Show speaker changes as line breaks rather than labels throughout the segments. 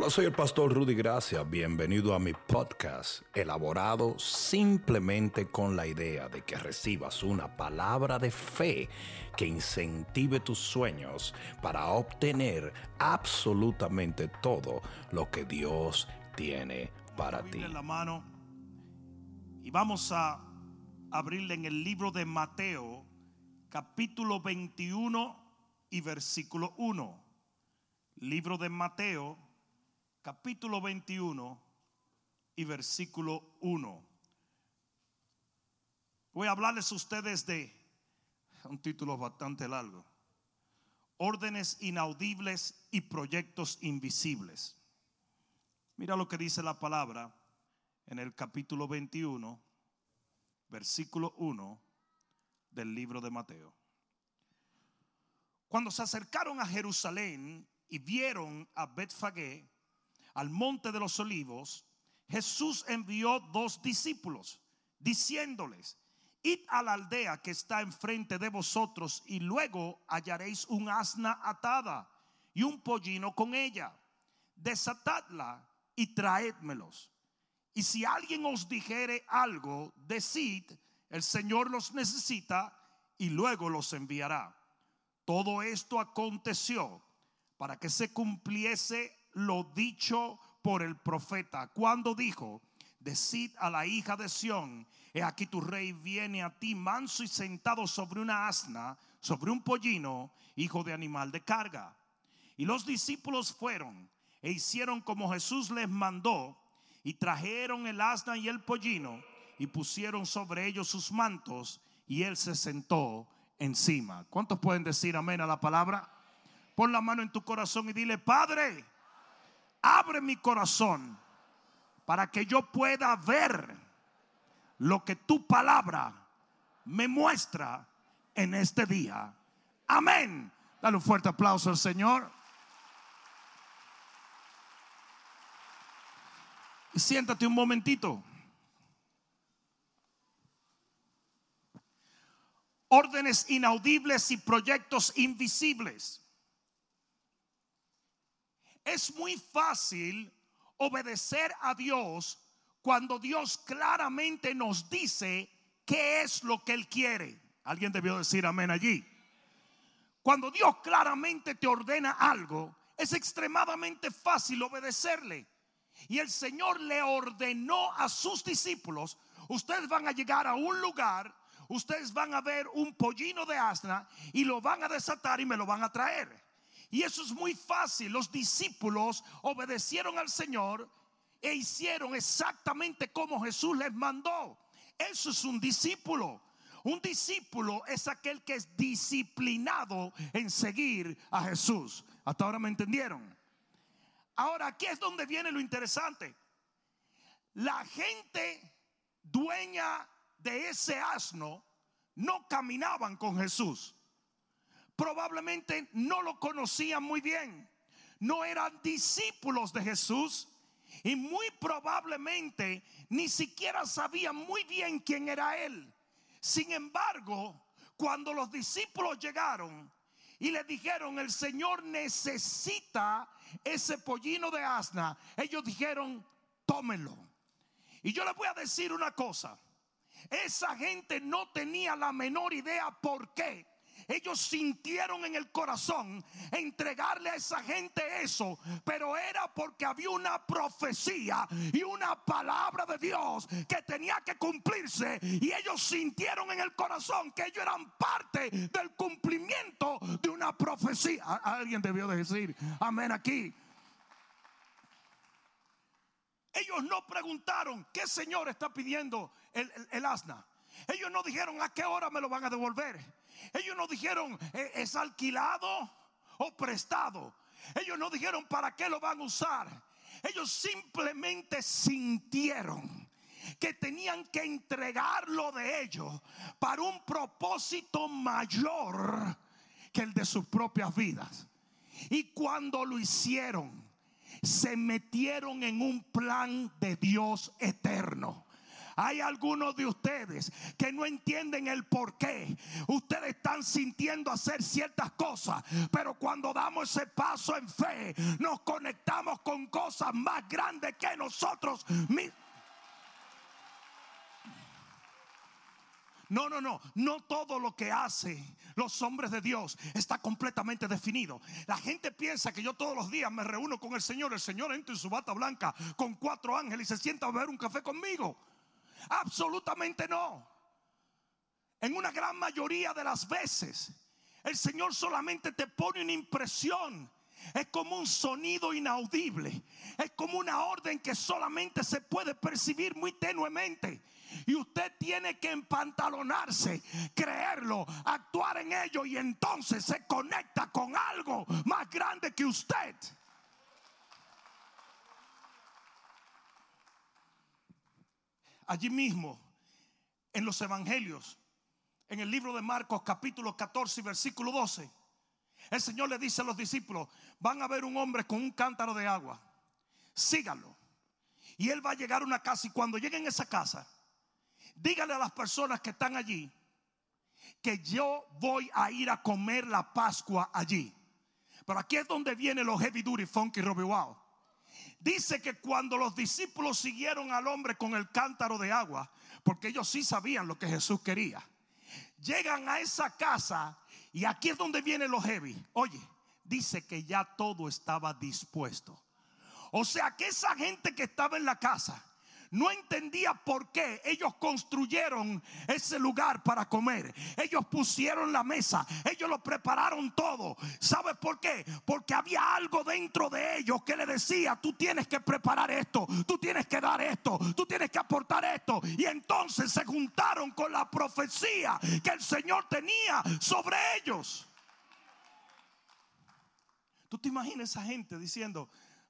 Hola, soy el pastor Rudy Gracia. Bienvenido a mi podcast, elaborado simplemente con la idea de que recibas una palabra de fe que incentive tus sueños para obtener absolutamente todo lo que Dios tiene para ti.
En la mano y vamos a abrirle en el libro de Mateo, capítulo 21 y versículo 1. Libro de Mateo, capítulo 21 y versículo 1. Voy a hablarles a ustedes de un título bastante largo. Órdenes inaudibles y proyectos invisibles. Mira lo que dice la palabra en el capítulo 21, versículo 1 del libro de Mateo. Cuando se acercaron a Jerusalén y vieron a Betfagé, al monte de los olivos, Jesús envió dos discípulos, diciéndoles, id a la aldea que está enfrente de vosotros y luego hallaréis un asna atada y un pollino con ella. Desatadla y traédmelos. Y si alguien os dijere algo, decid, el Señor los necesita y luego los enviará. Todo esto aconteció para que se cumpliese lo dicho por el profeta, cuando dijo, decid a la hija de Sión, he aquí tu rey viene a ti manso y sentado sobre una asna, sobre un pollino, hijo de animal de carga. Y los discípulos fueron e hicieron como Jesús les mandó, y trajeron el asna y el pollino, y pusieron sobre ellos sus mantos, y él se sentó encima. ¿Cuántos pueden decir amén a la palabra? Pon la mano en tu corazón y dile, Padre, abre mi corazón para que yo pueda ver lo que tu palabra me muestra en este día. Amén. Dale un fuerte aplauso al Señor. Siéntate un momentito. Órdenes inaudibles y proyectos invisibles. Es muy fácil obedecer a Dios cuando Dios claramente nos dice qué es lo que Él quiere. Alguien debió decir amén allí. Cuando Dios claramente te ordena algo, es extremadamente fácil obedecerle. Y el Señor le ordenó a sus discípulos, ustedes van a llegar a un lugar, ustedes van a ver un pollino de asna y lo van a desatar y me lo van a traer. Y eso es muy fácil. Los discípulos obedecieron al Señor e hicieron exactamente como Jesús les mandó. Eso es un discípulo. Un discípulo es aquel que es disciplinado en seguir a Jesús. Hasta ahora me entendieron. Ahora aquí es donde viene lo interesante. La gente dueña de ese asno no caminaban con Jesús probablemente no lo conocían muy bien. No eran discípulos de Jesús y muy probablemente ni siquiera sabían muy bien quién era Él. Sin embargo, cuando los discípulos llegaron y le dijeron, el Señor necesita ese pollino de asna, ellos dijeron, tómelo. Y yo les voy a decir una cosa, esa gente no tenía la menor idea por qué ellos sintieron en el corazón entregarle a esa gente eso, pero era porque había una profecía y una palabra de Dios que tenía que cumplirse y ellos sintieron en el corazón que ellos eran parte del cumplimiento de una profecía. Alguien debió decir, amén aquí. Ellos no preguntaron qué Señor está pidiendo el, el asna. Ellos no dijeron a qué hora me lo van a devolver. Ellos no dijeron eh, es alquilado o prestado. Ellos no dijeron para qué lo van a usar. Ellos simplemente sintieron que tenían que entregarlo de ellos para un propósito mayor que el de sus propias vidas. Y cuando lo hicieron, se metieron en un plan de Dios eterno. Hay algunos de ustedes que no entienden el por qué. Ustedes están sintiendo hacer ciertas cosas, pero cuando damos ese paso en fe, nos conectamos con cosas más grandes que nosotros mismos. No, no, no. No todo lo que hacen los hombres de Dios está completamente definido. La gente piensa que yo todos los días me reúno con el Señor. El Señor entra en su bata blanca con cuatro ángeles y se sienta a beber un café conmigo. Absolutamente no. En una gran mayoría de las veces, el Señor solamente te pone una impresión. Es como un sonido inaudible. Es como una orden que solamente se puede percibir muy tenuemente. Y usted tiene que empantalonarse, creerlo, actuar en ello y entonces se conecta con algo más grande que usted. Allí mismo, en los evangelios, en el libro de Marcos capítulo 14 versículo 12, el Señor le dice a los discípulos, van a ver un hombre con un cántaro de agua, síganlo. Y él va a llegar a una casa y cuando llegue en esa casa, dígale a las personas que están allí que yo voy a ir a comer la Pascua allí. Pero aquí es donde viene los heavy duty funky Robbie Wow. Dice que cuando los discípulos siguieron al hombre con el cántaro de agua, porque ellos sí sabían lo que Jesús quería, llegan a esa casa y aquí es donde viene los heavy. Oye, dice que ya todo estaba dispuesto. O sea que esa gente que estaba en la casa no entendía por qué ellos construyeron ese lugar para comer. Ellos pusieron la mesa, ellos lo prepararon todo. ¿Sabe por qué? Porque había algo dentro de ellos que le decía, tú tienes que preparar esto, tú tienes que dar esto, tú tienes que aportar esto. Y entonces se juntaron con la profecía que el Señor tenía sobre ellos. Tú te imaginas esa gente diciendo,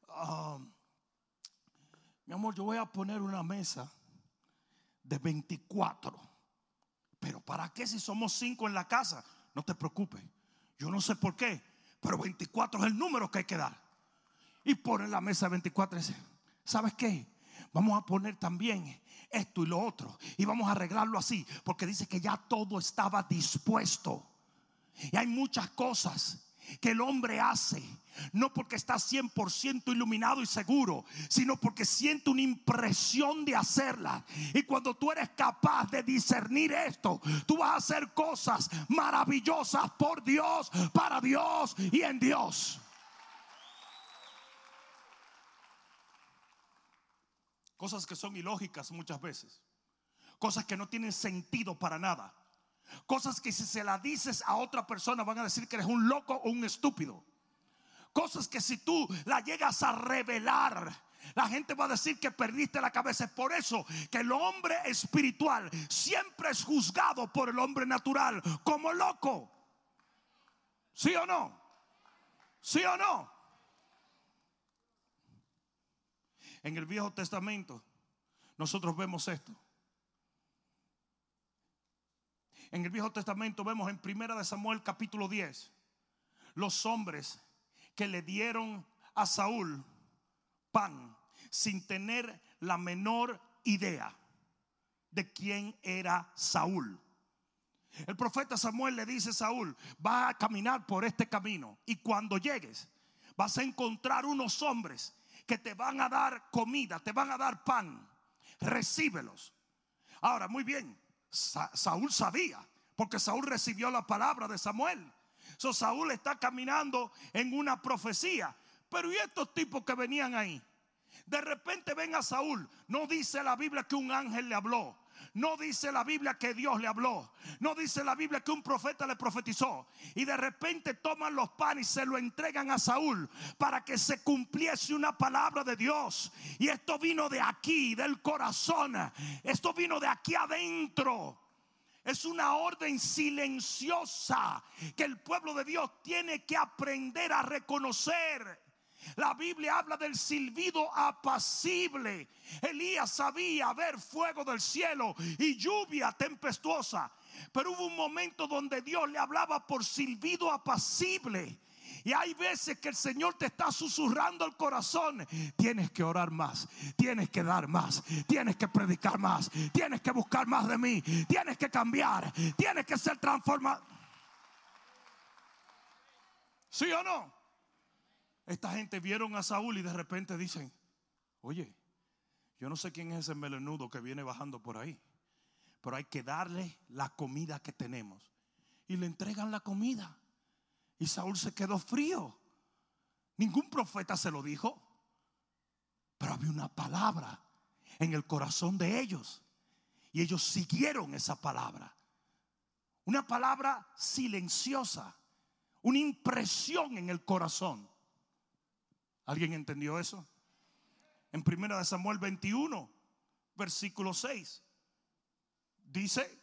ah, mi amor, yo voy a poner una mesa de 24. Pero ¿para qué si somos cinco en la casa? No te preocupes. Yo no sé por qué, pero 24 es el número que hay que dar. Y ponen la mesa de 24 y ¿sabes qué? Vamos a poner también esto y lo otro. Y vamos a arreglarlo así, porque dice que ya todo estaba dispuesto. Y hay muchas cosas que el hombre hace, no porque está 100% iluminado y seguro, sino porque siente una impresión de hacerla. Y cuando tú eres capaz de discernir esto, tú vas a hacer cosas maravillosas por Dios, para Dios y en Dios. Cosas que son ilógicas muchas veces. Cosas que no tienen sentido para nada. Cosas que si se las dices a otra persona van a decir que eres un loco o un estúpido. Cosas que si tú la llegas a revelar, la gente va a decir que perdiste la cabeza. Es por eso que el hombre espiritual siempre es juzgado por el hombre natural como loco. ¿Sí o no? ¿Sí o no? En el Viejo Testamento nosotros vemos esto. En el Viejo Testamento vemos en Primera de Samuel capítulo 10 los hombres que le dieron a Saúl pan sin tener la menor idea de quién era Saúl. El profeta Samuel le dice a Saúl, va a caminar por este camino y cuando llegues vas a encontrar unos hombres que te van a dar comida, te van a dar pan. Recíbelos. Ahora, muy bien, Saúl sabía, porque Saúl recibió la palabra de Samuel. So, Saúl está caminando en una profecía. Pero ¿y estos tipos que venían ahí? De repente ven a Saúl. No dice la Biblia que un ángel le habló. No dice la Biblia que Dios le habló. No dice la Biblia que un profeta le profetizó. Y de repente toman los panes y se lo entregan a Saúl para que se cumpliese una palabra de Dios. Y esto vino de aquí, del corazón. Esto vino de aquí adentro. Es una orden silenciosa que el pueblo de Dios tiene que aprender a reconocer. La Biblia habla del silbido apacible. Elías sabía ver fuego del cielo y lluvia tempestuosa. Pero hubo un momento donde Dios le hablaba por silbido apacible. Y hay veces que el Señor te está susurrando el corazón. Tienes que orar más, tienes que dar más, tienes que predicar más, tienes que buscar más de mí, tienes que cambiar, tienes que ser transformado. ¿Sí o no? Esta gente vieron a Saúl y de repente dicen, oye, yo no sé quién es ese melenudo que viene bajando por ahí, pero hay que darle la comida que tenemos. Y le entregan la comida. Y Saúl se quedó frío. Ningún profeta se lo dijo. Pero había una palabra en el corazón de ellos. Y ellos siguieron esa palabra. Una palabra silenciosa. Una impresión en el corazón. ¿Alguien entendió eso? En primera de Samuel 21, versículo 6. Dice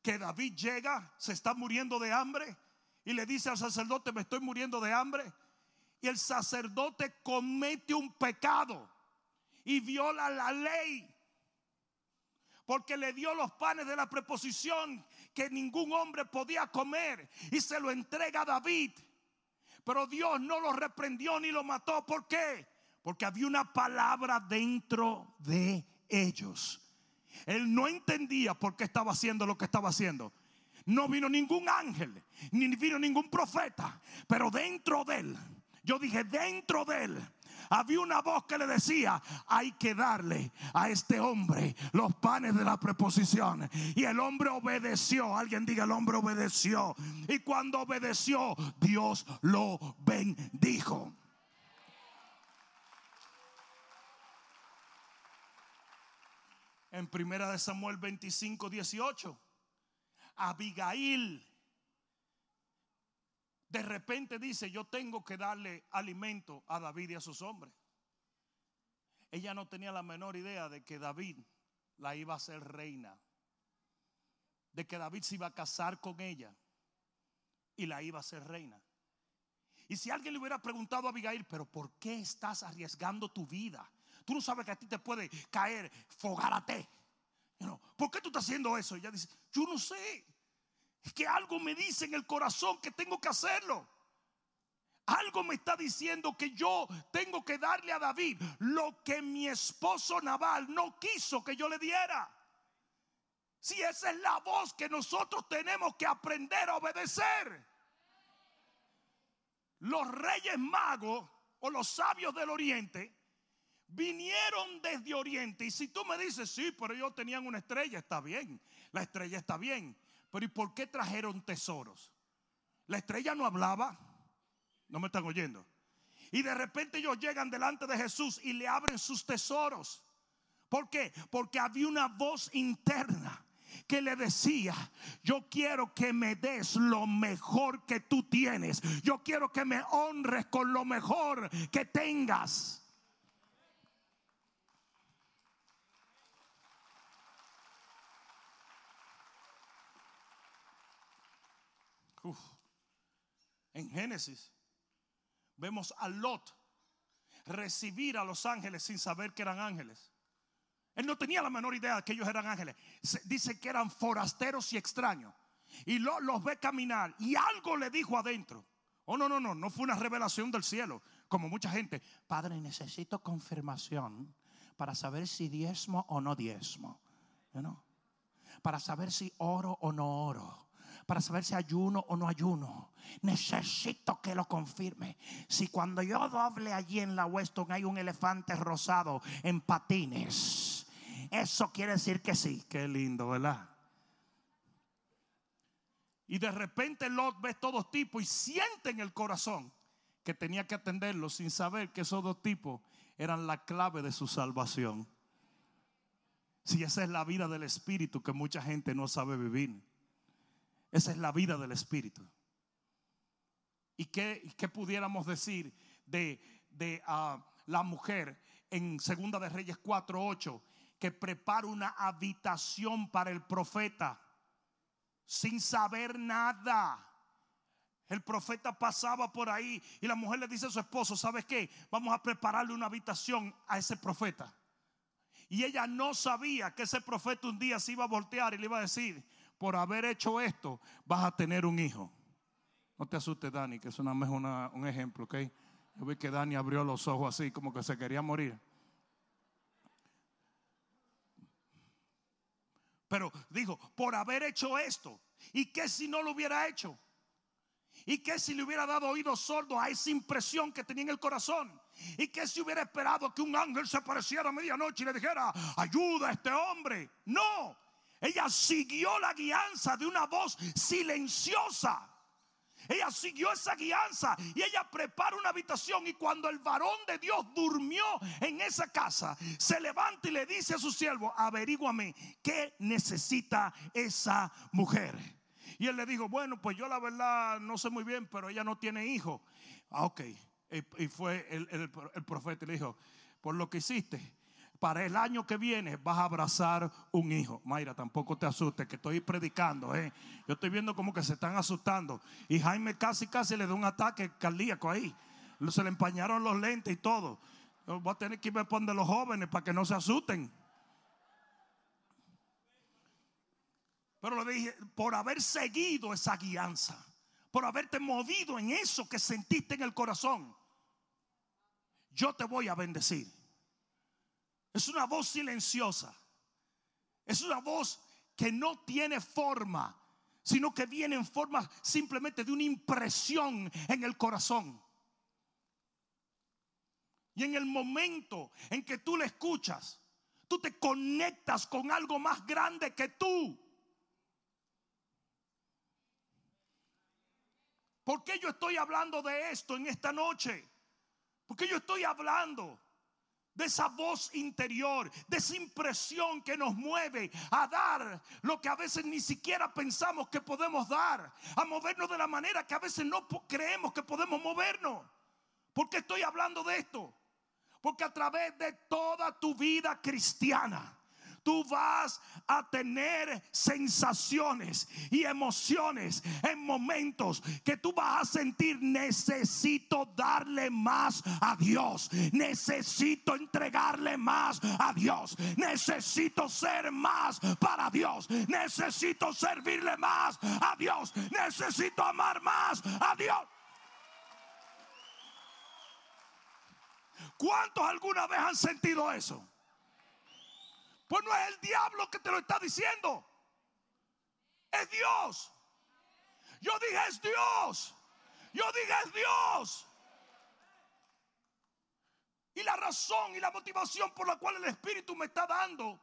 que David llega, se está muriendo de hambre y le dice al sacerdote, me estoy muriendo de hambre. Y el sacerdote comete un pecado y viola la ley. Porque le dio los panes de la preposición que ningún hombre podía comer y se lo entrega a David. Pero Dios no lo reprendió ni lo mató. ¿Por qué? Porque había una palabra dentro de ellos. Él no entendía por qué estaba haciendo lo que estaba haciendo. No vino ningún ángel, ni vino ningún profeta, pero dentro de él, yo dije, dentro de él había una voz que le decía, hay que darle a este hombre los panes de la preposición. Y el hombre obedeció, alguien diga, el hombre obedeció. Y cuando obedeció, Dios lo bendijo. En primera de Samuel 25, 18. Abigail de repente dice, yo tengo que darle alimento a David y a sus hombres. Ella no tenía la menor idea de que David la iba a hacer reina, de que David se iba a casar con ella y la iba a hacer reina. Y si alguien le hubiera preguntado a Abigail, pero ¿por qué estás arriesgando tu vida? Tú no sabes que a ti te puede caer fogárate. ¿Por qué tú estás haciendo eso? Y ella dice, yo no sé. Es que algo me dice en el corazón que tengo que hacerlo. Algo me está diciendo que yo tengo que darle a David lo que mi esposo Naval no quiso que yo le diera. Si esa es la voz que nosotros tenemos que aprender a obedecer. Los reyes magos o los sabios del oriente vinieron desde Oriente. Y si tú me dices, sí, pero ellos tenían una estrella, está bien. La estrella está bien. Pero ¿y por qué trajeron tesoros? La estrella no hablaba. No me están oyendo. Y de repente ellos llegan delante de Jesús y le abren sus tesoros. ¿Por qué? Porque había una voz interna que le decía, yo quiero que me des lo mejor que tú tienes. Yo quiero que me honres con lo mejor que tengas. En Génesis vemos a Lot recibir a los ángeles sin saber que eran ángeles. Él no tenía la menor idea de que ellos eran ángeles. dice que eran forasteros y extraños. Y Lot los ve caminar y algo le dijo adentro. Oh, no, no, no, no fue una revelación del cielo, como mucha gente. Padre, necesito confirmación para saber si diezmo o no diezmo. Para saber si oro o no oro para saber si ayuno o no ayuno. Necesito que lo confirme. Si cuando yo doble allí en la Weston hay un elefante rosado en patines, eso quiere decir que sí. Qué lindo, ¿verdad? Y de repente Lot ve todos tipos y siente en el corazón que tenía que atenderlos sin saber que esos dos tipos eran la clave de su salvación. Si esa es la vida del Espíritu que mucha gente no sabe vivir. Esa es la vida del Espíritu. ¿Y qué, qué pudiéramos decir de, de ah, la mujer en Segunda de Reyes 4:8 que prepara una habitación para el profeta sin saber nada? El profeta pasaba por ahí y la mujer le dice a su esposo, ¿sabes qué? Vamos a prepararle una habitación a ese profeta. Y ella no sabía que ese profeta un día se iba a voltear y le iba a decir, por haber hecho esto, vas a tener un hijo. No te asustes, Dani, que es una, una, un ejemplo, ¿ok? Yo vi que Dani abrió los ojos así, como que se quería morir. Pero dijo, por haber hecho esto, ¿y qué si no lo hubiera hecho? ¿Y qué si le hubiera dado oído sordo a esa impresión que tenía en el corazón? ¿Y qué si hubiera esperado que un ángel se apareciera a medianoche y le dijera, ayuda a este hombre? No, ella siguió la guianza de una voz silenciosa. Ella siguió esa guianza y ella prepara una habitación y cuando el varón de Dios durmió en esa casa, se levanta y le dice a su siervo, averíguame qué necesita esa mujer. Y él le dijo, bueno, pues yo la verdad no sé muy bien, pero ella no tiene hijo. Ah, ok. Y, fue el, el, el profeta y le dijo, por lo que hiciste, para el año que viene vas a abrazar un hijo. Mayra, tampoco te asustes, que estoy predicando. ¿eh? Yo estoy viendo como que se están asustando. Y Jaime casi, casi le da un ataque cardíaco ahí. Se le empañaron los lentes y todo. voy a tener que irme a poner los jóvenes para que no se asusten. Pero le dije, por haber seguido esa guianza, por haberte movido en eso que sentiste en el corazón, yo te voy a bendecir. Es una voz silenciosa. Es una voz que no tiene forma, sino que viene en forma simplemente de una impresión en el corazón. Y en el momento en que tú le escuchas, tú te conectas con algo más grande que tú. ¿Por qué yo estoy hablando de esto en esta noche? Porque yo estoy hablando de esa voz interior, de esa impresión que nos mueve a dar lo que a veces ni siquiera pensamos que podemos dar, a movernos de la manera que a veces no creemos que podemos movernos. ¿Por qué estoy hablando de esto? Porque a través de toda tu vida cristiana, tú vas a tener sensaciones y emociones en momentos que tú vas a sentir necesito darle más a Dios, necesito entregarle más a Dios, necesito ser más para Dios, necesito servirle más a Dios, necesito amar más a Dios. ¿Cuántos alguna vez han sentido eso? Pues no es el diablo que te lo está diciendo. Es Dios. Yo dije es Dios. Yo dije es Dios. Y la razón y la motivación por la cual el Espíritu me está dando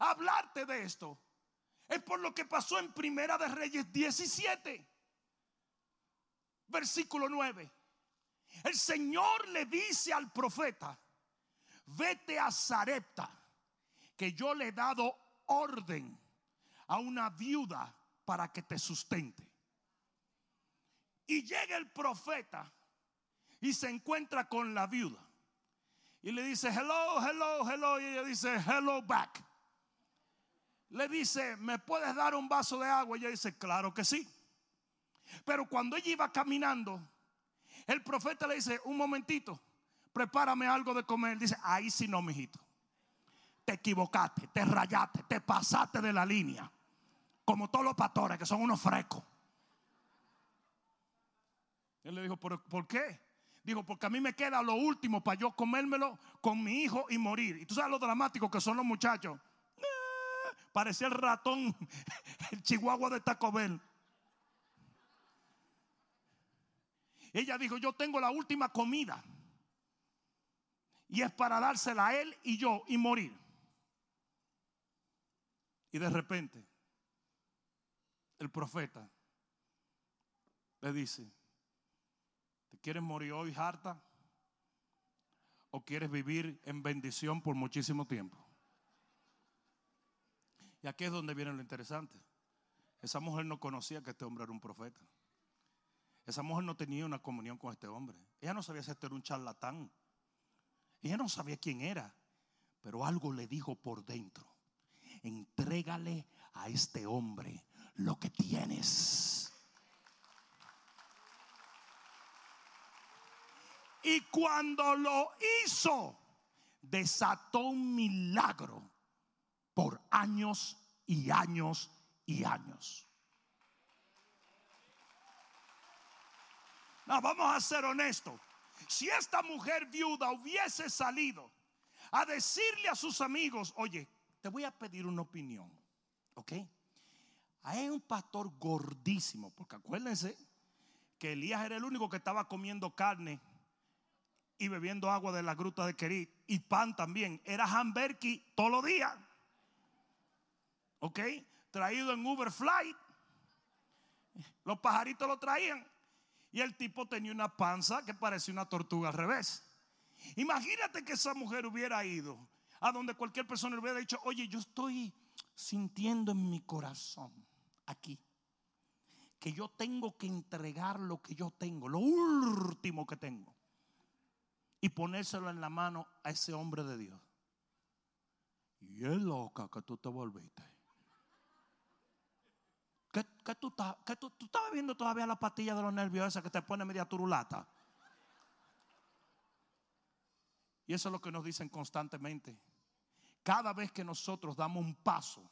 a hablarte de esto es por lo que pasó en Primera de Reyes 17, versículo 9. El Señor le dice al profeta, vete a Zarepta que yo le he dado orden a una viuda para que te sustente. Y llega el profeta y se encuentra con la viuda. Y le dice, hello, hello, hello. Y ella dice, hello back. Le dice, ¿me puedes dar un vaso de agua? Y ella dice, claro que sí. Pero cuando ella iba caminando, el profeta le dice, un momentito, prepárame algo de comer. Dice, ahí sí no, mijito te equivocaste, te rayaste, te pasaste de la línea. Como todos los pastores que son unos frescos. Él le dijo, ¿por, ¿por qué? Dijo, porque a mí me queda lo último para yo comérmelo con mi hijo y morir. Y tú sabes lo dramático que son los muchachos. Ah, parecía el ratón, el chihuahua de Taco Bell. Ella dijo, yo tengo la última comida. Y es para dársela a él y yo y morir. Y de repente, el profeta le dice, ¿te quieres morir hoy harta? ¿O quieres vivir en bendición por muchísimo tiempo? Y aquí es donde viene lo interesante. Esa mujer no conocía que este hombre era un profeta. Esa mujer no tenía una comunión con este hombre. Ella no sabía si este era un charlatán. Ella no sabía quién era. Pero algo le dijo por dentro entrégale a este hombre lo que tienes. Y cuando lo hizo, desató un milagro por años y años y años. No, vamos a ser honestos. Si esta mujer viuda hubiese salido a decirle a sus amigos, oye, te voy a pedir una opinión, ¿ok? Hay un pastor gordísimo, porque acuérdense que Elías era el único que estaba comiendo carne y bebiendo agua de la gruta de Kerit y pan también. Era hamburger todos los días. ¿Ok? Traído en Uber Flight. Los pajaritos lo traían. Y el tipo tenía una panza que parecía una tortuga al revés. Imagínate que esa mujer hubiera ido a donde cualquier persona le hubiera dicho, oye, yo estoy sintiendo en mi corazón aquí que yo tengo que entregar lo que yo tengo, lo último que tengo, y ponérselo en la mano a ese hombre de Dios. Y es loca que tú te volviste. ¿Qué, tú, estás, tú, tú estabas viendo todavía la pastilla de los nervios esa que te pone media turulata? Y eso es lo que nos dicen constantemente. Cada vez que nosotros damos un paso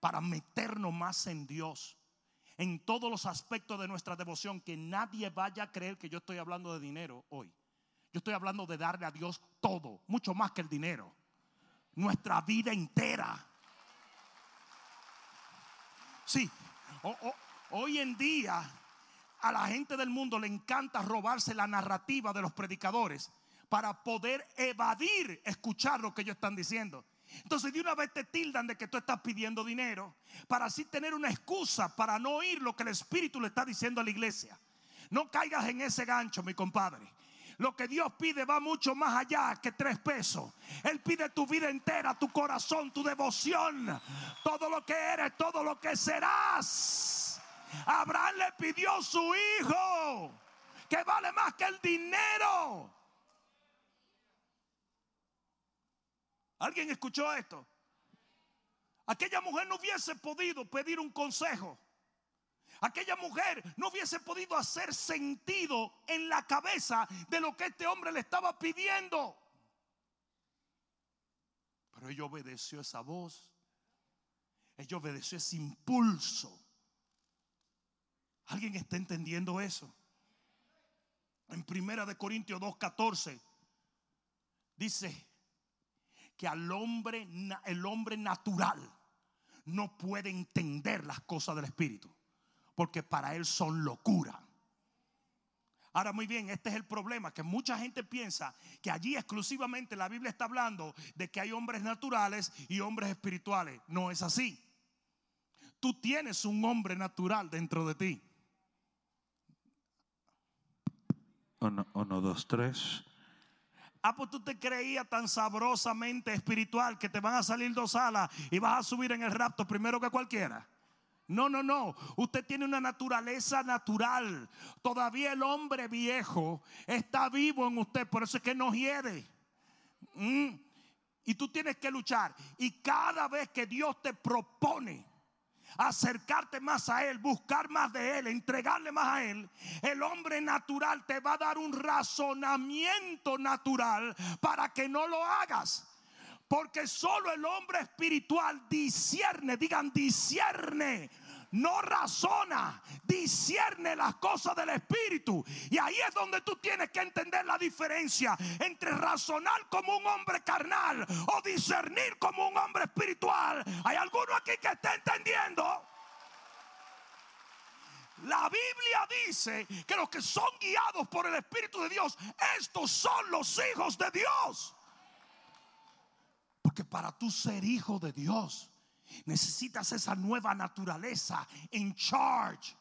para meternos más en Dios, en todos los aspectos de nuestra devoción, que nadie vaya a creer que yo estoy hablando de dinero hoy. Yo estoy hablando de darle a Dios todo, mucho más que el dinero. Nuestra vida entera. Sí, hoy en día a la gente del mundo le encanta robarse la narrativa de los predicadores para poder evadir escuchar lo que ellos están diciendo. Entonces de una vez te tildan de que tú estás pidiendo dinero para así tener una excusa para no oír lo que el Espíritu le está diciendo a la iglesia. No caigas en ese gancho, mi compadre. Lo que Dios pide va mucho más allá que tres pesos. Él pide tu vida entera, tu corazón, tu devoción, todo lo que eres, todo lo que serás. Abraham le pidió su hijo, que vale más que el dinero. ¿Alguien escuchó esto? Aquella mujer no hubiese podido pedir un consejo. Aquella mujer no hubiese podido hacer sentido en la cabeza de lo que este hombre le estaba pidiendo. Pero ella obedeció esa voz. Ella obedeció ese impulso. ¿Alguien está entendiendo eso? En Primera de Corintios 2:14 dice, que al hombre, el hombre natural no puede entender las cosas del Espíritu, porque para él son locura. Ahora muy bien, este es el problema, que mucha gente piensa que allí exclusivamente la Biblia está hablando de que hay hombres naturales y hombres espirituales. No es así. Tú tienes un hombre natural dentro de ti. Uno, dos, tres. Ah, pues tú te creías tan sabrosamente espiritual que te van a salir dos alas y vas a subir en el rapto primero que cualquiera. No, no, no. Usted tiene una naturaleza natural. Todavía el hombre viejo está vivo en usted. Por eso es que no hiere. Mm. Y tú tienes que luchar. Y cada vez que Dios te propone acercarte más a Él, buscar más de Él, entregarle más a Él, el hombre natural te va a dar un razonamiento natural para que no lo hagas. Porque solo el hombre espiritual discierne, digan discierne no razona, discierne las cosas del Espíritu. Y ahí es donde tú tienes que entender la diferencia entre razonar como un hombre carnal o discernir como un hombre espiritual. ¿Hay alguno aquí que esté entendiendo? La Biblia dice que los que son guiados por el Espíritu de Dios, estos son los hijos de Dios. Porque para tú ser hijo de Dios, Necesitas esa nueva naturaleza en charge.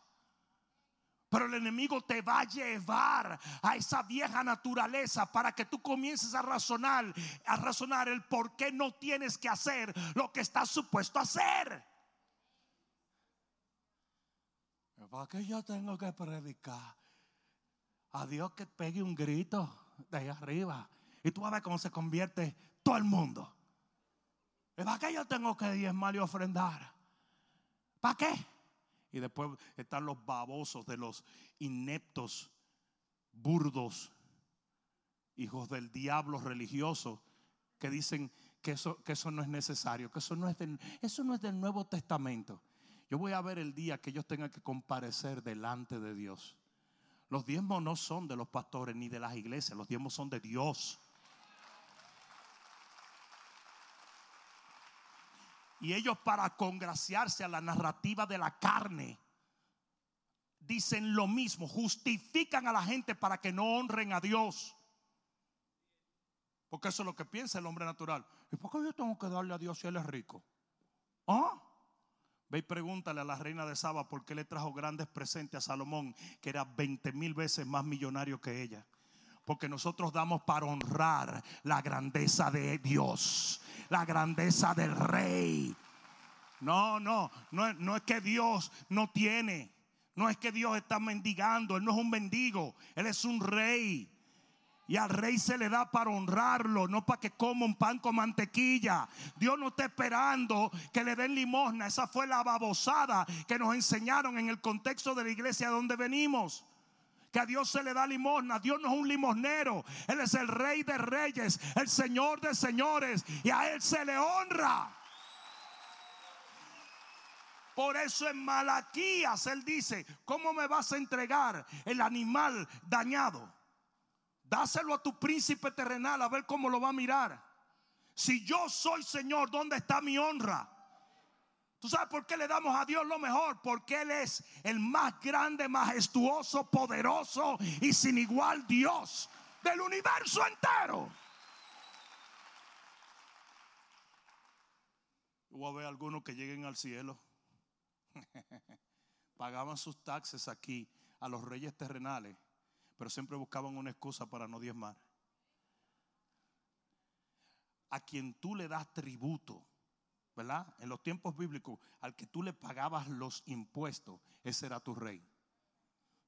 Pero el enemigo te va a llevar a esa vieja naturaleza para que tú comiences a razonar, a razonar el por qué no tienes que hacer lo que estás supuesto a hacer. ¿Para qué yo tengo que predicar? A Dios que pegue un grito de ahí arriba. Y tú vas a ver cómo se convierte todo el mundo. ¿Para qué yo tengo que diezmar y ofrendar? ¿Para qué? Y después están los babosos de los ineptos, burdos, hijos del diablo religioso, que dicen que eso, que eso no es necesario, que eso no es, del, eso no es del Nuevo Testamento. Yo voy a ver el día que ellos tengan que comparecer delante de Dios. Los diezmos no son de los pastores ni de las iglesias, los diezmos son de Dios. Y ellos para congraciarse a la narrativa de la carne, dicen lo mismo, justifican a la gente para que no honren a Dios. Porque eso es lo que piensa el hombre natural. ¿Y por qué yo tengo que darle a Dios si Él es rico? ¿Ah? Ve y pregúntale a la reina de Saba por qué le trajo grandes presentes a Salomón, que era 20 mil veces más millonario que ella. Porque nosotros damos para honrar la grandeza de Dios, la grandeza del rey. No, no, no, no es que Dios no tiene. No es que Dios está mendigando. Él no es un mendigo. Él es un rey. Y al rey se le da para honrarlo, no para que coma un pan con mantequilla. Dios no está esperando que le den limosna. Esa fue la babosada que nos enseñaron en el contexto de la iglesia donde venimos. A Dios se le da limosna. Dios no es un limosnero. Él es el rey de reyes, el señor de señores. Y a Él se le honra. Por eso en Malaquías Él dice, ¿cómo me vas a entregar el animal dañado? Dáselo a tu príncipe terrenal a ver cómo lo va a mirar. Si yo soy Señor, ¿dónde está mi honra? ¿Tú sabes por qué le damos a Dios lo mejor? Porque Él es el más grande, majestuoso, poderoso y sin igual Dios del universo entero. Voy a ver algunos que lleguen al cielo. Pagaban sus taxes aquí a los reyes terrenales pero siempre buscaban una excusa para no diezmar. A quien tú le das tributo, ¿verdad? En los tiempos bíblicos, al que tú le pagabas los impuestos, ese era tu rey.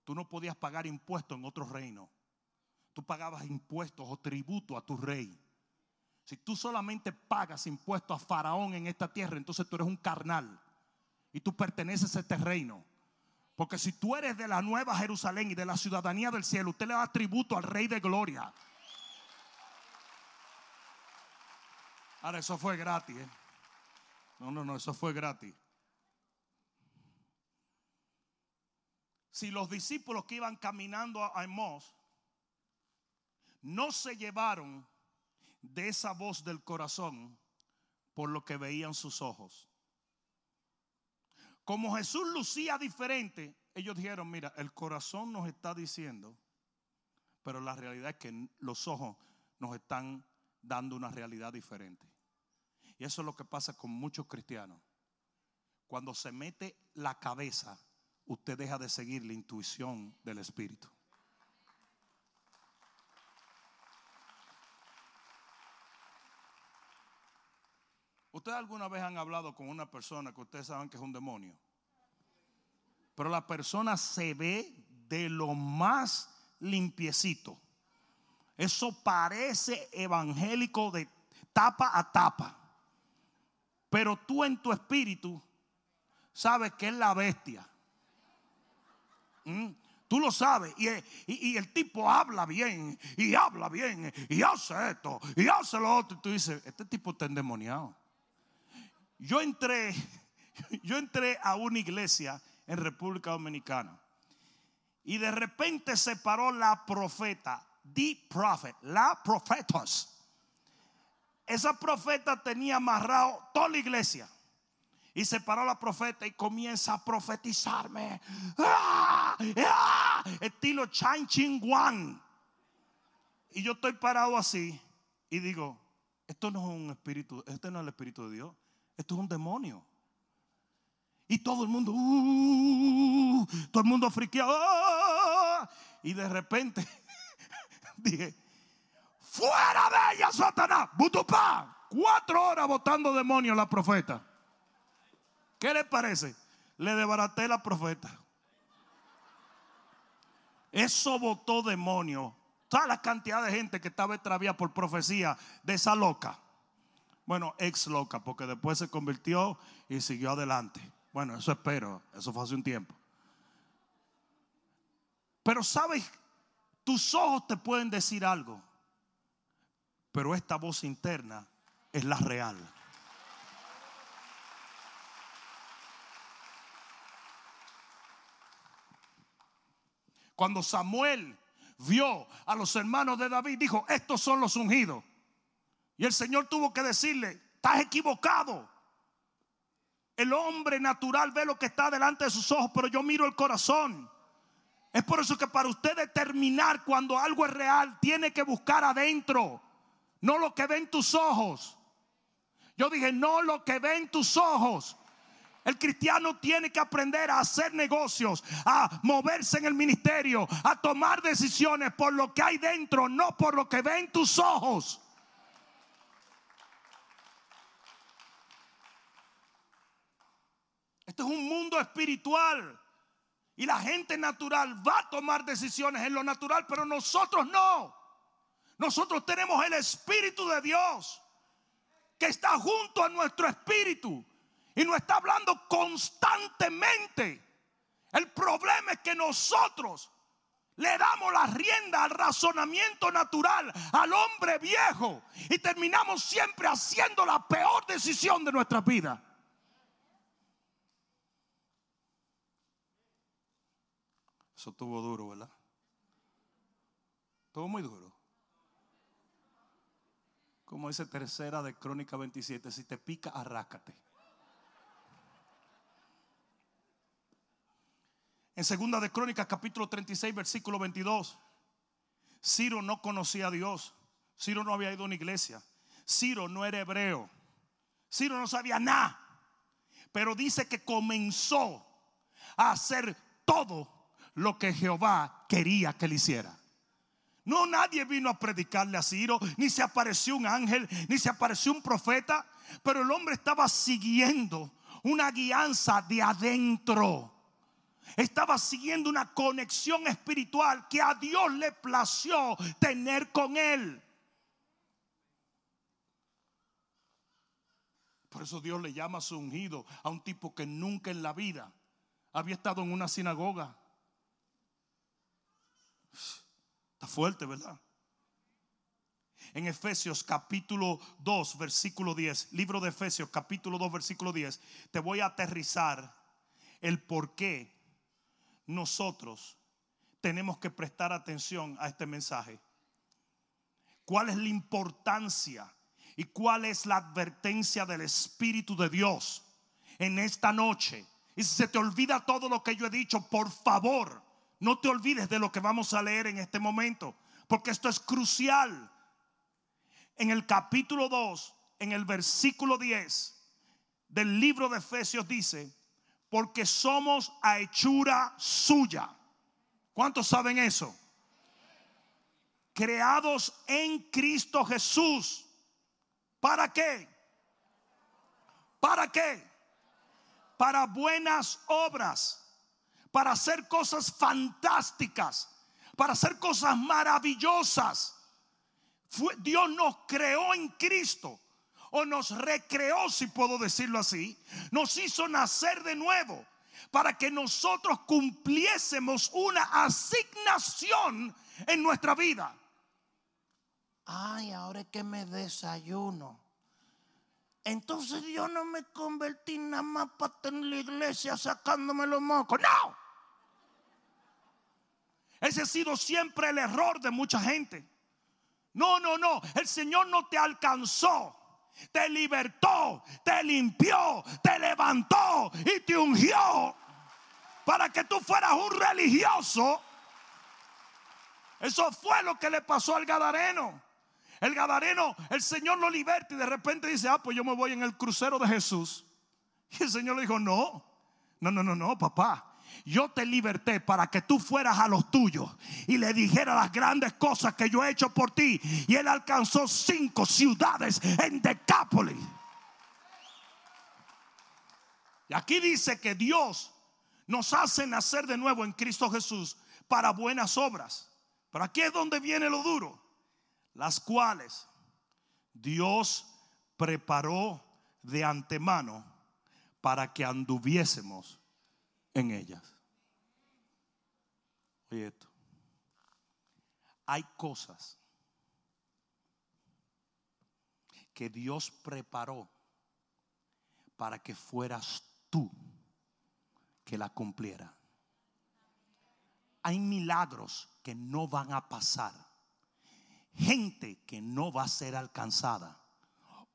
Tú no podías pagar impuestos en otro reino. Tú pagabas impuestos o tributo a tu rey. Si tú solamente pagas impuestos a Faraón en esta tierra, entonces tú eres un carnal y tú perteneces a este reino. Porque si tú eres de la nueva Jerusalén y de la ciudadanía del cielo, usted le da tributo al Rey de Gloria. Ahora, eso fue gratis. ¿eh? No, no, no, eso fue gratis. Si los discípulos que iban caminando a Emos no se llevaron de esa voz del corazón por lo que veían sus ojos. Como Jesús lucía diferente, ellos dijeron, mira, el corazón nos está diciendo, pero la realidad es que los ojos nos están dando una realidad diferente. Y eso es lo que pasa con muchos cristianos. Cuando se mete la cabeza, usted deja de seguir la intuición del Espíritu. ¿Ustedes alguna vez han hablado con una persona que ustedes saben que es un demonio? Pero la persona se ve de lo más limpiecito. Eso parece evangélico de tapa a tapa. Pero tú en tu espíritu sabes que es la bestia. ¿Mm? Tú lo sabes. Y, el tipo habla bien. Y habla bien. Y hace esto. Y hace lo otro. Y tú dices, este tipo está endemoniado. Yo entré, yo entré a una iglesia en República Dominicana. Y de repente se paró la profeta, the prophet, la profetos. Esa profeta tenía amarrado toda la iglesia. Y se paró la profeta y comienza a profetizarme. ¡Ah! ¡Ah! Estilo Chan Ching Wan. Y yo estoy parado así y digo, esto no es un espíritu, este no es el espíritu de Dios. Esto es un demonio. Y todo el mundo, uh, todo el mundo friqueado. ¡ah! Y de repente dije, fuera de ella, Satanás, butupá. Cuatro horas votando demonios la profeta. ¿Qué le parece? Le desbaraté la profeta. Eso votó demonio. Toda la cantidad de gente que estaba extraviada por profecía de esa loca. Bueno, ex loca, porque después se convirtió y siguió adelante. Bueno, eso espero, eso fue hace un tiempo. Pero sabes, tus ojos te pueden decir algo, pero esta voz interna es la real. Cuando Samuel vio a los hermanos de David, dijo, estos son los ungidos. Y el Señor tuvo que decirle, estás equivocado. El hombre natural ve lo que está delante de sus ojos, pero yo miro el corazón. Es por eso que para usted determinar cuando algo es real, tiene que buscar adentro, no lo que ven tus ojos. Yo dije, no lo que ven tus ojos. El cristiano tiene que aprender a hacer negocios, a moverse en el ministerio, a tomar decisiones por lo que hay dentro, no por lo que ven tus ojos. Esto es un mundo espiritual. Y la gente natural va a tomar decisiones en lo natural, pero nosotros no. Nosotros tenemos el Espíritu de Dios que está junto a nuestro espíritu y nos está hablando constantemente. El problema es que nosotros le damos la rienda al razonamiento natural, al hombre viejo, y terminamos siempre haciendo la peor decisión de nuestra vida. Eso estuvo duro, ¿verdad? Estuvo muy duro. Como dice tercera de Crónica 27, si te pica, arrácate. En segunda de Crónica capítulo 36 versículo 22, Ciro no conocía a Dios. Ciro no había ido a una iglesia. Ciro no era hebreo. Ciro no sabía nada. Pero dice que comenzó a hacer todo lo que Jehová quería que le hiciera. No, nadie vino a predicarle a Ciro, ni se apareció un ángel, ni se apareció un profeta, pero el hombre estaba siguiendo una guianza de adentro. Estaba siguiendo una conexión espiritual que a Dios le plació tener con él. Por eso Dios le llama a su ungido a un tipo que nunca en la vida había estado en una sinagoga, Está fuerte, ¿verdad? En Efesios capítulo 2, versículo 10, libro de Efesios capítulo 2, versículo 10, te voy a aterrizar el por qué nosotros tenemos que prestar atención a este mensaje. ¿Cuál es la importancia y cuál es la advertencia del Espíritu de Dios en esta noche? Y si se te olvida todo lo que yo he dicho, por favor, no te olvides de lo que vamos a leer en este momento, porque esto es crucial. En el capítulo 2, en el versículo 10 del libro de Efesios dice, porque somos a hechura suya. ¿Cuántos saben eso? Creados en Cristo Jesús. ¿Para qué? ¿Para qué? Para buenas obras para hacer cosas fantásticas, para hacer cosas maravillosas. Dios nos creó en Cristo o nos recreó, si puedo decirlo así, nos hizo nacer de nuevo para que nosotros cumpliésemos una asignación en nuestra vida. Ay, ahora es que me desayuno. Entonces yo no me convertí nada más para tener la iglesia sacándome los mocos. No. Ese ha sido siempre el error de mucha gente. No, no, no. El Señor no te alcanzó. Te libertó, te limpió, te levantó y te ungió para que tú fueras un religioso. Eso fue lo que le pasó al Gadareno. El Gadareno, el Señor lo liberta y de repente dice, ah, pues yo me voy en el crucero de Jesús. Y el Señor le dijo, no, no, no, no, no, papá. Yo te liberté para que tú fueras a los tuyos y le dijera las grandes cosas que yo he hecho por ti. Y él alcanzó cinco ciudades en Decápolis. Y aquí dice que Dios nos hace nacer de nuevo en Cristo Jesús para buenas obras. Pero aquí es donde viene lo duro las cuales Dios preparó de antemano para que anduviésemos en ellas. Oye esto. Hay cosas que Dios preparó para que fueras tú que la cumpliera. hay milagros que no van a pasar. Gente que no va a ser alcanzada.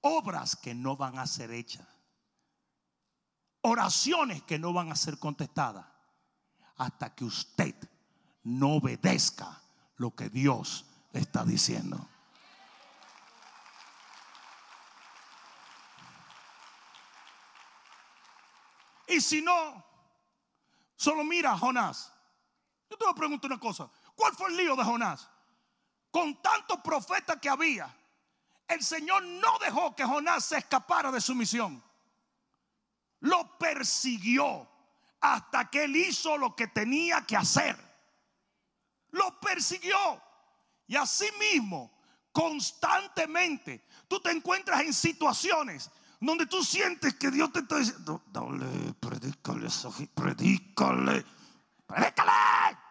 Obras que no van a ser hechas. Oraciones que no van a ser contestadas. Hasta que usted no obedezca lo que Dios le está diciendo. Y si no, solo mira a Jonás. Yo te voy a preguntar una cosa. ¿Cuál fue el lío de Jonás? Con tantos profetas que había, el Señor no dejó que Jonás se escapara de su misión. Lo persiguió hasta que él hizo lo que tenía que hacer. Lo persiguió. Y así mismo, constantemente, tú te encuentras en situaciones donde tú sientes que Dios te está diciendo, dale, predícale, predícale, predícale.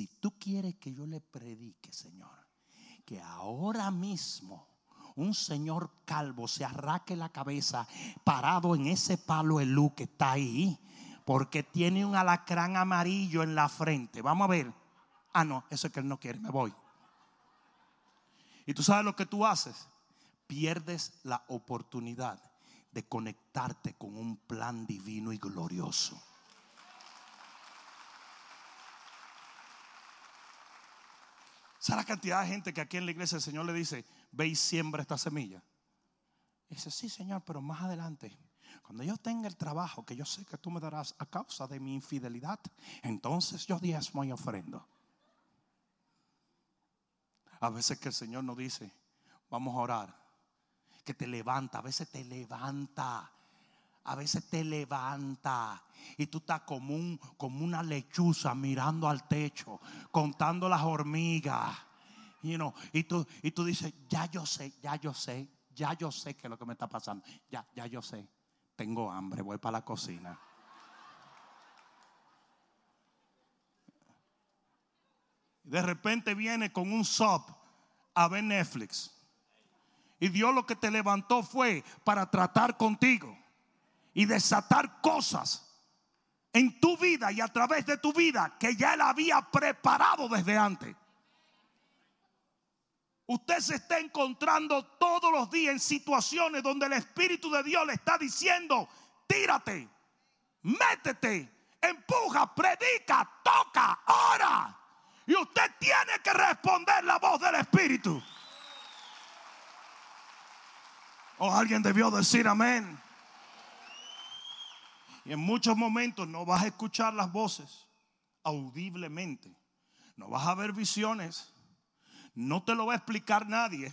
Si tú quieres que yo le predique, Señor, que ahora mismo un señor calvo se arraque la cabeza parado en ese palo elú que está ahí, porque tiene un alacrán amarillo en la frente. Vamos a ver. Ah, no, eso es que él no quiere, me voy. Y tú sabes lo que tú haces. Pierdes la oportunidad de conectarte con un plan divino y glorioso. ¿Sabes la cantidad de gente que aquí en la iglesia el Señor le dice, ve y siembra esta semilla? Dice, sí, Señor, pero más adelante, cuando yo tenga el trabajo que yo sé que tú me darás a causa de mi infidelidad, entonces yo diezmo y ofrendo. A veces que el Señor nos dice, vamos a orar, que te levanta, a veces te levanta. A veces te levanta y tú estás como, como una lechuza mirando al techo, contando las hormigas. You know, y, tú, y tú dices, ya yo sé, ya yo sé, ya yo sé que es lo que me está pasando. Ya, ya yo sé. Tengo hambre, voy para la cocina. De repente viene con un sub a ver Netflix. Y Dios lo que te levantó fue para tratar contigo y desatar cosas en tu vida y a través de tu vida que ya Él había preparado desde antes. Usted se está encontrando todos los días en situaciones donde el Espíritu de Dios le está diciendo, tírate, métete, empuja, predica, toca, ora. Y usted tiene que responder la voz del Espíritu. O alguien debió decir amén. Y en muchos momentos no vas a escuchar las voces audiblemente. No vas a ver visiones. No te lo va a explicar nadie.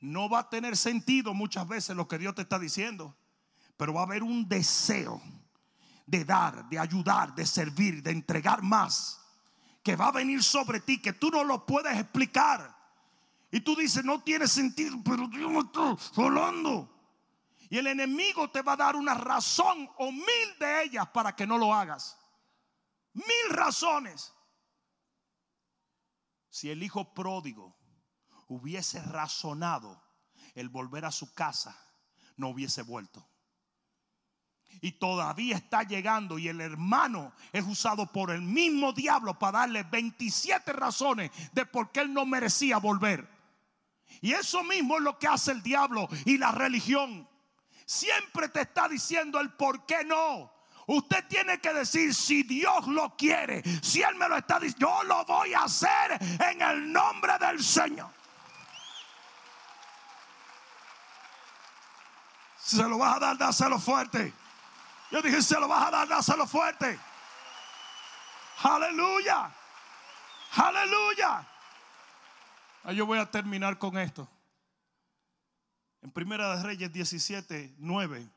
No va a tener sentido muchas veces lo que Dios te está diciendo. Pero va a haber un deseo de dar, de ayudar, de servir, de entregar más que va a venir sobre ti que tú no lo puedes explicar. Y tú dices, no tiene sentido, pero Dios me está hablando. Y el enemigo te va a dar una razón o mil de ellas para que no lo hagas. Mil razones. Si el hijo pródigo hubiese razonado el volver a su casa, no hubiese vuelto y todavía está llegando y el hermano es usado por el mismo diablo para darle 27 razones de por qué él no merecía volver. Y eso mismo es lo que hace el diablo y la religión. Siempre te está diciendo el por qué no. Usted tiene que decir si Dios lo quiere, si Él me lo está diciendo, yo lo voy a hacer en el nombre del Señor. Se lo vas a dar, dáselo fuerte. Yo dije, se lo vas a dar, dáselo fuerte. Aleluya. Aleluya. Yo voy a terminar con esto. En Primera de Reyes 17, 9.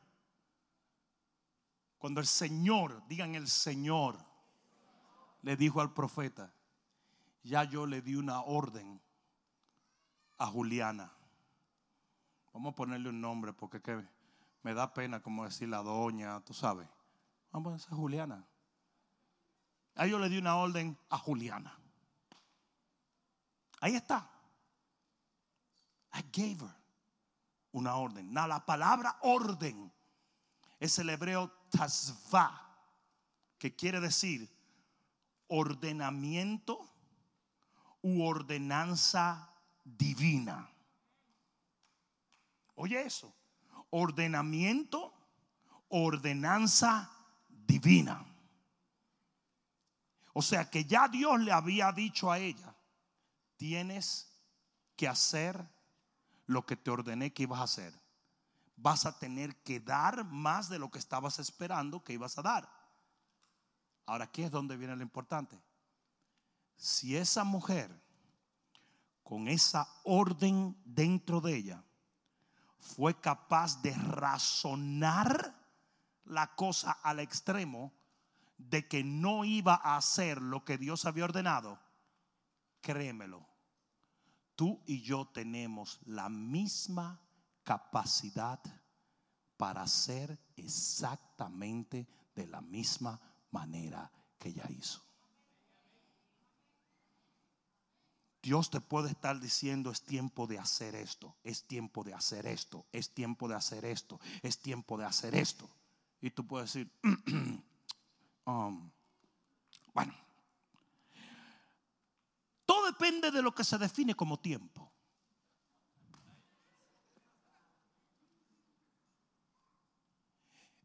Cuando el Señor, digan el Señor, le dijo al profeta, ya yo le di una orden a Juliana. Vamos a ponerle un nombre porque que me da pena como decir la doña, tú sabes. Vamos a decir Juliana. A yo le di una orden a Juliana. Ahí está. I gave her una orden. la palabra orden es el hebreo tasva, que quiere decir ordenamiento u ordenanza divina. Oye eso, ordenamiento, ordenanza divina. O sea que ya Dios le había dicho a ella, tienes que hacer lo que te ordené que ibas a hacer. Vas a tener que dar más de lo que estabas esperando que ibas a dar. Ahora, aquí es donde viene lo importante. Si esa mujer, con esa orden dentro de ella, fue capaz de razonar la cosa al extremo de que no iba a hacer lo que Dios había ordenado, créemelo, tú y yo tenemos la misma capacidad para hacer exactamente de la misma manera que ella hizo. Dios te puede estar diciendo es tiempo de hacer esto, es tiempo de hacer esto, es tiempo de hacer esto, es tiempo de hacer esto. Y tú puedes decir, um, bueno, depende de lo que se define como tiempo.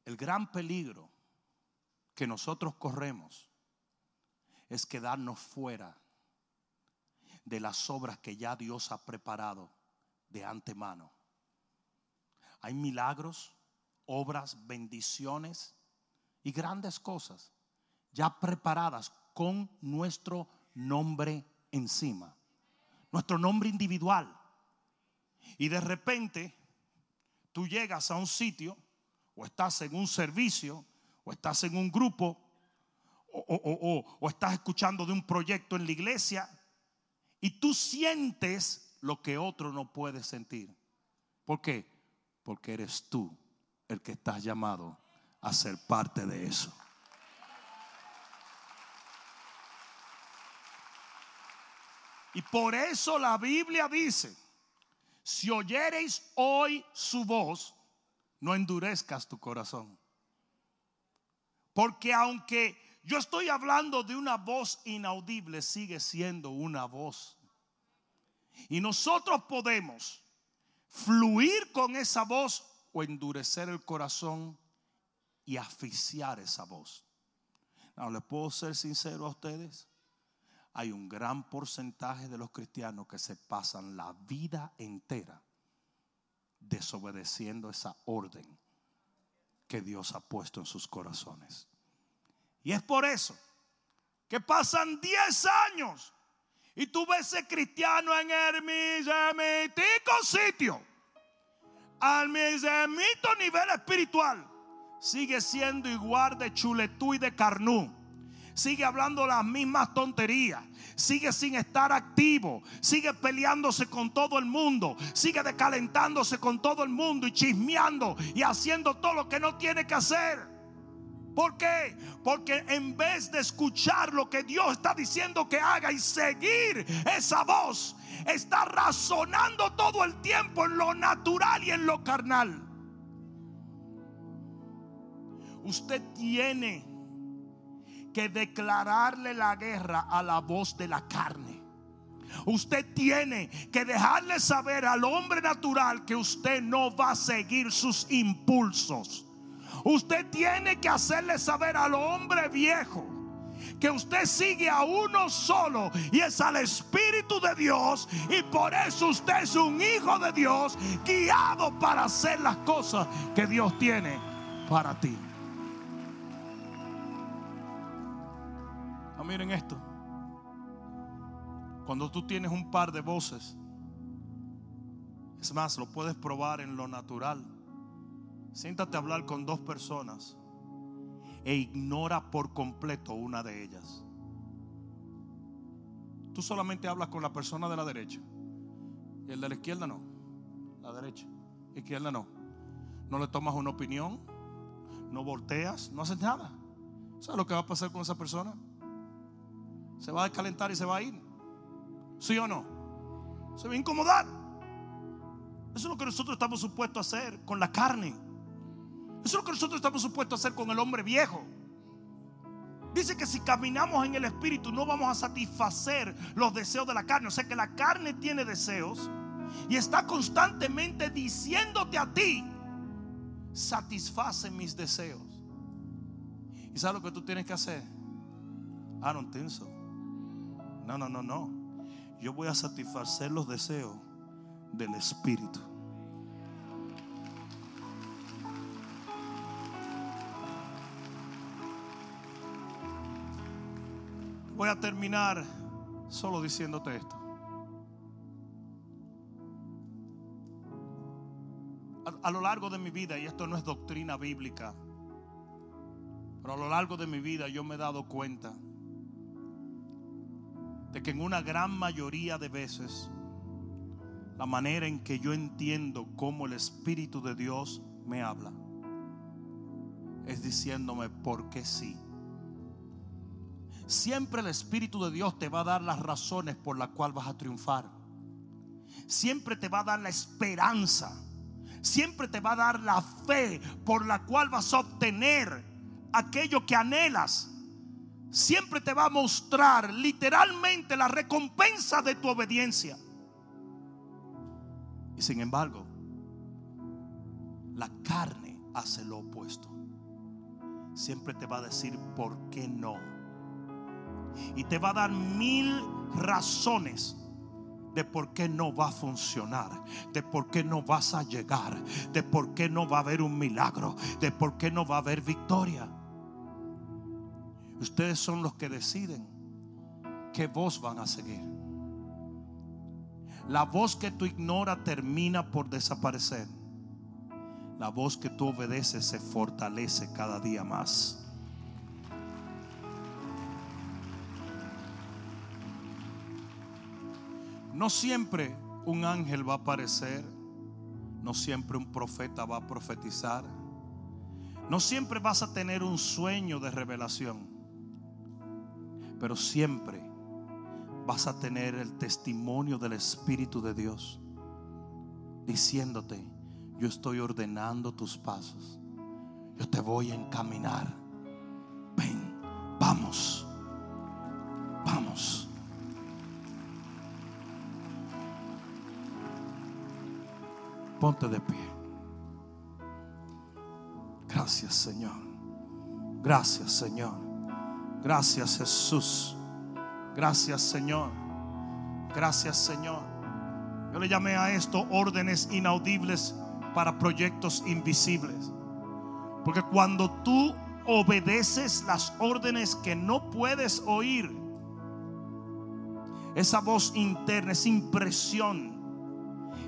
El gran peligro que nosotros corremos es quedarnos fuera de las obras que ya Dios ha preparado de antemano. Hay milagros, obras, bendiciones y grandes cosas ya preparadas con nuestro nombre encima, nuestro nombre individual. Y de repente tú llegas a un sitio o estás en un servicio o estás en un grupo o, o estás escuchando de un proyecto en la iglesia y tú sientes lo que otro no puede sentir. ¿Por qué? Porque eres tú el que estás llamado a ser parte de eso. Y por eso la Biblia dice, si oyereis hoy su voz, no endurezcas tu corazón. Porque aunque yo estoy hablando de una voz inaudible, sigue siendo una voz. Y nosotros podemos fluir con esa voz o endurecer el corazón y asfixiar esa voz. No, les puedo ser sincero a ustedes. Hay un gran porcentaje de los cristianos que se pasan la vida entera desobedeciendo esa orden que Dios ha puesto en sus corazones. Y es por eso que pasan 10 años y tú ves ese cristiano en el mismitico sitio, al mismito nivel espiritual, sigue siendo igual de chuletú y de carnú. Sigue hablando las mismas tonterías. Sigue sin estar activo. Sigue peleándose con todo el mundo. Sigue decalentándose con todo el mundo y chismeando y haciendo todo lo que no tiene que hacer. ¿Por qué? Porque en vez de escuchar lo que Dios está diciendo que haga y seguir esa voz, está razonando todo el tiempo en lo natural y en lo carnal. Usted tiene que declararle la guerra a la voz de la carne. Usted tiene que dejarle saber al hombre natural que usted no va a seguir sus impulsos. Usted tiene que hacerle saber al hombre viejo que usted sigue a uno solo y es al Espíritu de Dios y por eso usted es un hijo de Dios guiado para hacer las cosas que Dios tiene para ti. Miren esto. Cuando tú tienes un par de voces, es más, lo puedes probar en lo natural. Siéntate a hablar con dos personas e ignora por completo una de ellas. Tú solamente hablas con la persona de la derecha y el de la izquierda no. La derecha, izquierda no. No le tomas una opinión, no volteas, no haces nada. ¿Sabes lo que va a pasar con esa persona? Se va a descalentar y se va a ir. ¿Sí o no? Se va a incomodar. Eso es lo que nosotros estamos supuestos a hacer con la carne. Eso es lo que nosotros estamos supuestos a hacer con el hombre viejo. Dice que si caminamos en el Espíritu no vamos a satisfacer los deseos de la carne. O sea que la carne tiene deseos y está constantemente diciéndote a ti, satisface mis deseos. ¿Y sabes lo que tú tienes que hacer? I don't think so. No, no, no, no. Yo voy a satisfacer los deseos del Espíritu. Voy a terminar solo diciéndote esto. A, lo largo de mi vida, y esto no es doctrina bíblica, pero a lo largo de mi vida yo me he dado cuenta de que en una gran mayoría de veces la manera en que yo entiendo cómo el Espíritu de Dios me habla es diciéndome por qué sí. Siempre el Espíritu de Dios te va a dar las razones por las cuales vas a triunfar. Siempre te va a dar la esperanza. Siempre te va a dar la fe por la cual vas a obtener aquello que anhelas. Siempre te va a mostrar literalmente la recompensa de tu obediencia. Y sin embargo, la carne hace lo opuesto. Siempre te va a decir por qué no. Y te va a dar mil razones de por qué no va a funcionar, de por qué no vas a llegar, de por qué no va a haber un milagro, de por qué no va a haber victoria. Ustedes son los que deciden qué voz van a seguir. La voz que tú ignoras termina por desaparecer. La voz que tú obedeces se fortalece cada día más. No siempre un ángel va a aparecer. No siempre un profeta va a profetizar. No siempre vas a tener un sueño de revelación. Pero siempre vas a tener el testimonio del Espíritu de Dios diciéndote, yo estoy ordenando tus pasos. Yo te voy a encaminar. Ven, vamos. Vamos. Ponte de pie. Gracias Señor. Gracias Señor. Gracias Jesús. Gracias Señor. Gracias Señor. Yo le llamé a esto órdenes inaudibles para proyectos invisibles. Porque cuando tú obedeces las órdenes que no puedes oír, esa voz interna, esa impresión,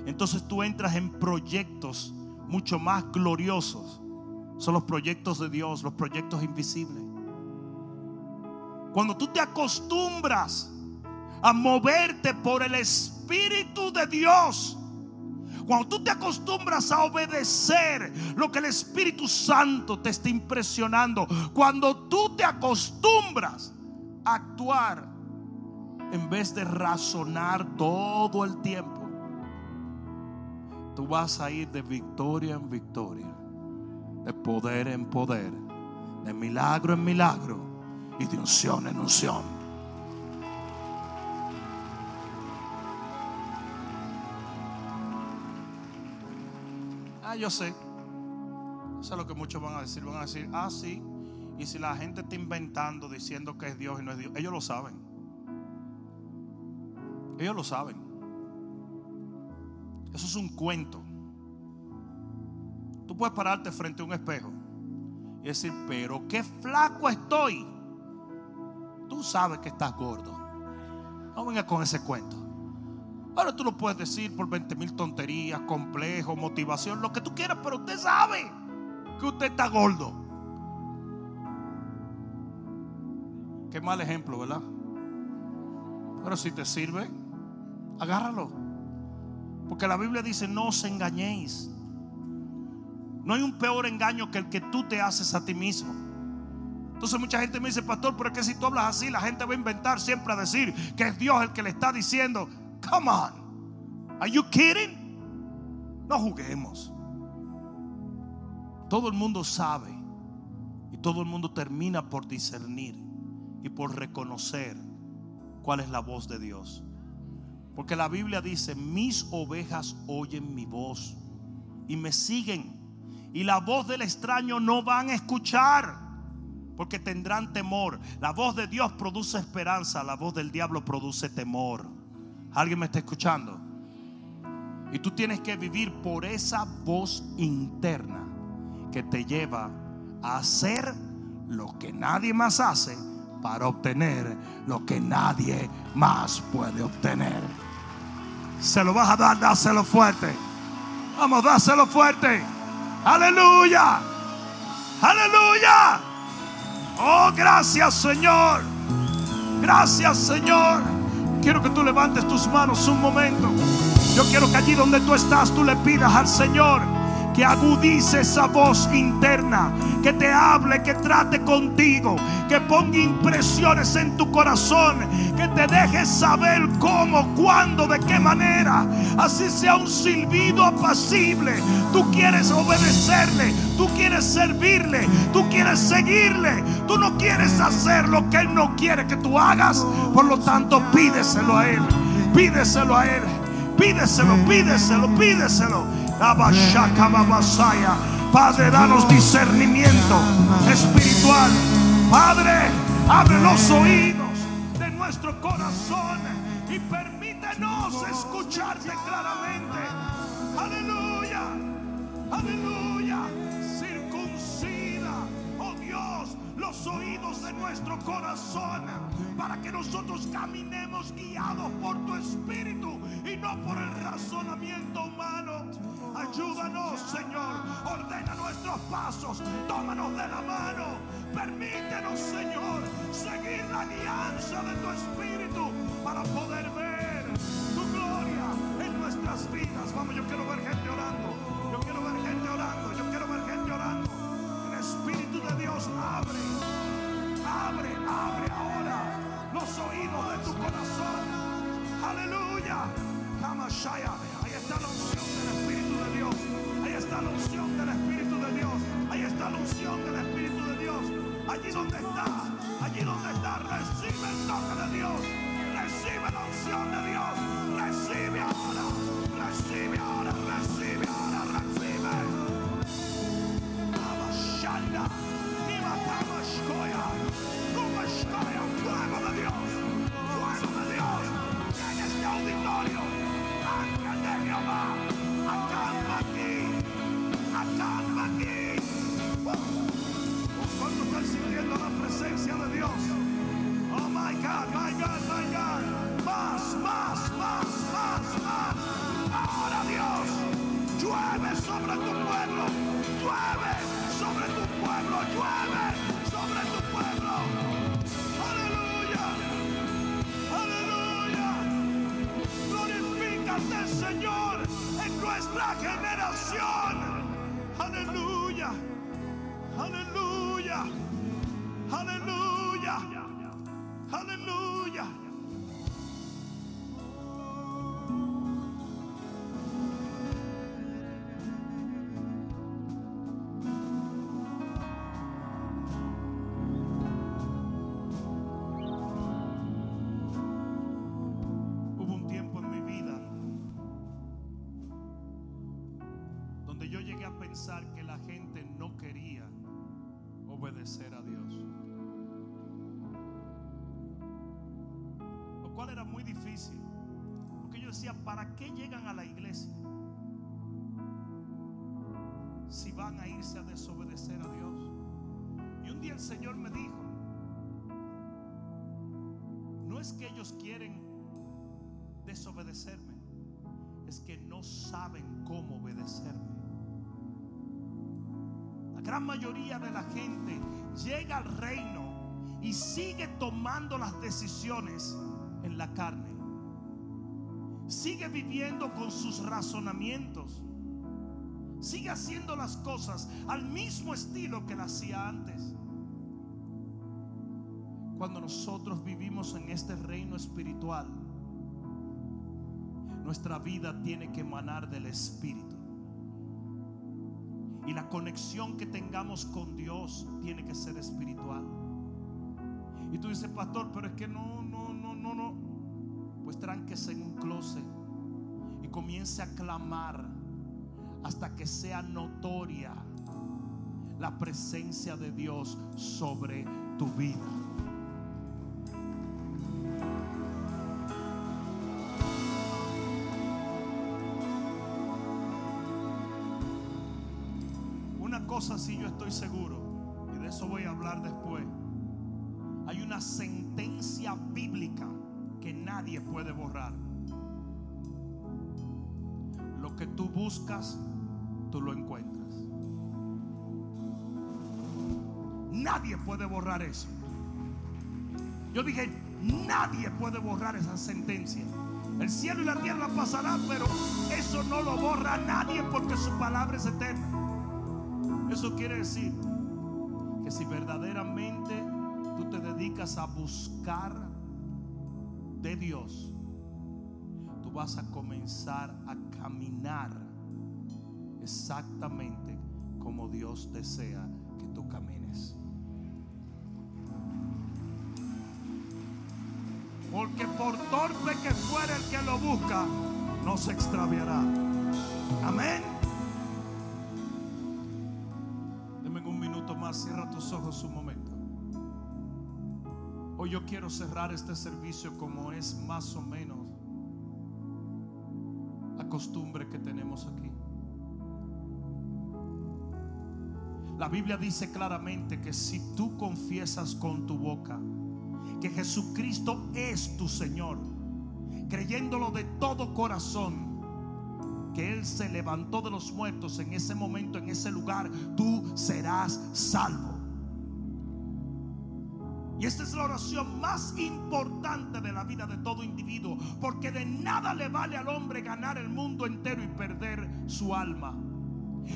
entonces tú entras en proyectos mucho más gloriosos. Son los proyectos de Dios, los proyectos invisibles. Cuando tú te acostumbras a moverte por el Espíritu de Dios, cuando tú te acostumbras a obedecer lo que el Espíritu Santo te está impresionando, cuando tú te acostumbras a actuar en vez de razonar todo el tiempo, tú vas a ir de victoria en victoria, de poder en poder, de milagro en milagro y de unción en unción. Ah, yo sé. Eso es lo que muchos van a decir. Van a decir, ah, sí. Y si la gente está inventando diciendo que es Dios y no es Dios, ellos lo saben. Ellos lo saben. Eso es un cuento. Tú puedes pararte frente a un espejo y decir, pero qué flaco estoy. Tú sabes que estás gordo. No vengas con ese cuento. Ahora tú lo puedes decir por 20 mil tonterías, complejo, motivación, lo que tú quieras, pero usted sabe que usted está gordo. Qué mal ejemplo, ¿verdad? Pero si te sirve, agárralo. Porque la Biblia dice, no os engañéis. No hay un peor engaño que el que tú te haces a ti mismo. Entonces mucha gente me dice, pastor, pero es que si tú hablas así, la gente va a inventar siempre a decir que es Dios el que le está diciendo. Come on. Are you kidding? No juguemos. Todo el mundo sabe y todo el mundo termina por discernir y por reconocer cuál es la voz de Dios. Porque la Biblia dice, mis ovejas oyen mi voz y me siguen. Y la voz del extraño no van a escuchar porque tendrán temor. La voz de Dios produce esperanza, la voz del diablo produce temor. ¿Alguien me está escuchando? Y tú tienes que vivir por esa voz interna que te lleva a hacer lo que nadie más hace para obtener lo que nadie más puede obtener. Se lo vas a dar, dáselo fuerte. Vamos, dáselo fuerte. Aleluya. Aleluya. Oh, gracias Señor. Gracias Señor. Quiero que tú levantes tus manos un momento. Yo quiero que allí donde tú estás tú le pidas al Señor que agudice esa voz interna, que te hable, que trate contigo, que ponga impresiones en tu corazón, que te deje saber cómo, cuándo, de qué manera, así sea un silbido apacible. Tú quieres obedecerle, tú quieres servirle, tú quieres seguirle, tú no quieres hacer lo que Él no quiere que tú hagas, por lo tanto pídeselo a Él, pídeselo a Él. Pídeselo, pídeselo, pídeselo. Padre, danos discernimiento espiritual. Padre, abre los oídos de nuestro corazón y permítenos escucharte claramente. Aleluya, aleluya. Circuncida, oh Dios, los oídos de nuestro corazón para que nosotros caminemos guiados por tu espíritu y no por el razonamiento humano. Ayúdanos, Señor. Ordena nuestros pasos. Tómanos de la mano. Permítenos, Señor, seguir la alianza de tu espíritu para poder ver tu gloria en nuestras vidas. Vamos, yo quiero ver gente orando. Yo quiero ver gente orando. Yo quiero ver gente orando. El Espíritu de Dios abre. Abre, abre ahora los oídos de tu corazón. Aleluya. Ahí está la unción Allí donde está, allí van a irse a desobedecer a Dios. Y un día el Señor me dijo, no es que ellos quieren desobedecerme, es que no saben cómo obedecerme. La gran mayoría de la gente llega al reino y sigue tomando las decisiones en la carne. Sigue viviendo con sus razonamientos. Sigue haciendo las cosas al mismo estilo que las hacía antes. Cuando nosotros vivimos en este reino espiritual, nuestra vida tiene que emanar del Espíritu. Y la conexión que tengamos con Dios tiene que ser espiritual. Y tú dices, pastor, pero es que no, no, no, no, no. Pues tránquese en un closet y comience a clamar hasta que sea notoria la presencia de Dios sobre tu vida. Una cosa sí yo estoy seguro, y de eso voy a hablar después. Hay una sentencia bíblica que nadie puede borrar. Lo que tú buscas, tú lo encuentras. Nadie puede borrar eso. Yo dije, nadie puede borrar esa sentencia. El cielo y la tierra pasarán, pero eso no lo borra nadie porque su palabra es eterna. Eso quiere decir que si verdaderamente tú te dedicas a buscar de Dios, tú vas a comenzar a caminar exactamente como Dios desea que tú camines. Porque por torpe que fuera el que lo busca, no se extraviará. Amén. Deme un minuto más, cierra tus ojos un momento. Hoy yo quiero cerrar este servicio como es más o menos la costumbre que tenemos aquí. La Biblia dice claramente que si tú confiesas con tu boca, que Jesucristo es tu Señor, creyéndolo de todo corazón, que Él se levantó de los muertos en ese momento, en ese lugar, tú serás salvo. Y esta es la oración más importante de la vida de todo individuo, porque de nada le vale al hombre ganar el mundo entero y perder su alma.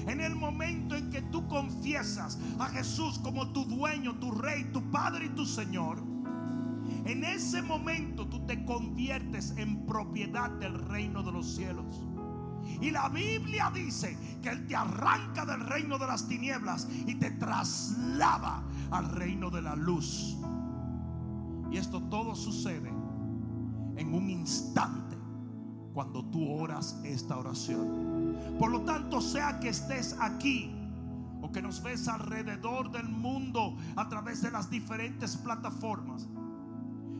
En el momento en que tú confiesas a Jesús como tu dueño, tu rey, tu padre y tu Señor, en ese momento tú te conviertes en propiedad del reino de los cielos. Y la Biblia dice que Él te arranca del reino de las tinieblas y te traslada al reino de la luz. Y esto todo sucede en un instante cuando tú oras esta oración. Por lo tanto, sea que estés aquí o que nos ves alrededor del mundo a través de las diferentes plataformas,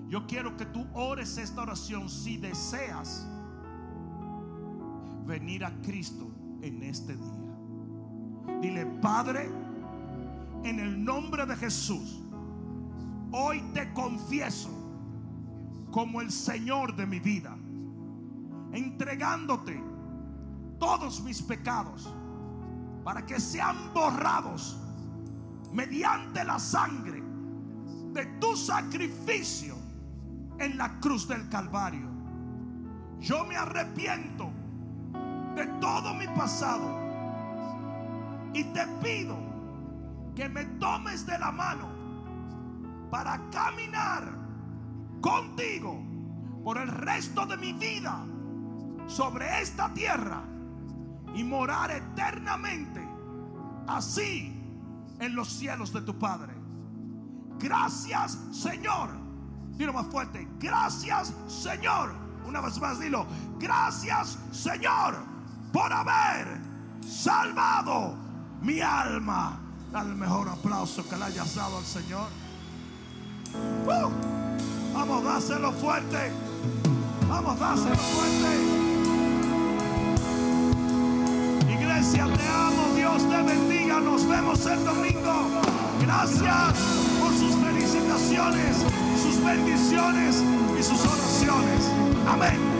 yo quiero que tú ores esta oración si deseas venir a Cristo en este día. Dile, Padre, en el nombre de Jesús, hoy te confieso como el Señor de mi vida, entregándote todos mis pecados para que sean borrados mediante la sangre de tu sacrificio en la cruz del Calvario. Yo me arrepiento de todo mi pasado y te pido que me tomes de la mano para caminar contigo por el resto de mi vida sobre esta tierra y morar eternamente así en los cielos de tu Padre. Gracias Señor Dilo más fuerte. Gracias, Señor. Una vez más, dilo. Gracias, Señor, por haber salvado mi alma. Dale el mejor aplauso que le hayas dado al Señor. Uh, vamos, dáselo fuerte. Vamos, dáselo fuerte. Iglesia, te amo. Dios te bendiga. Nos vemos el domingo. Gracias por sus felicitaciones sus bendiciones y sus oraciones. Amén.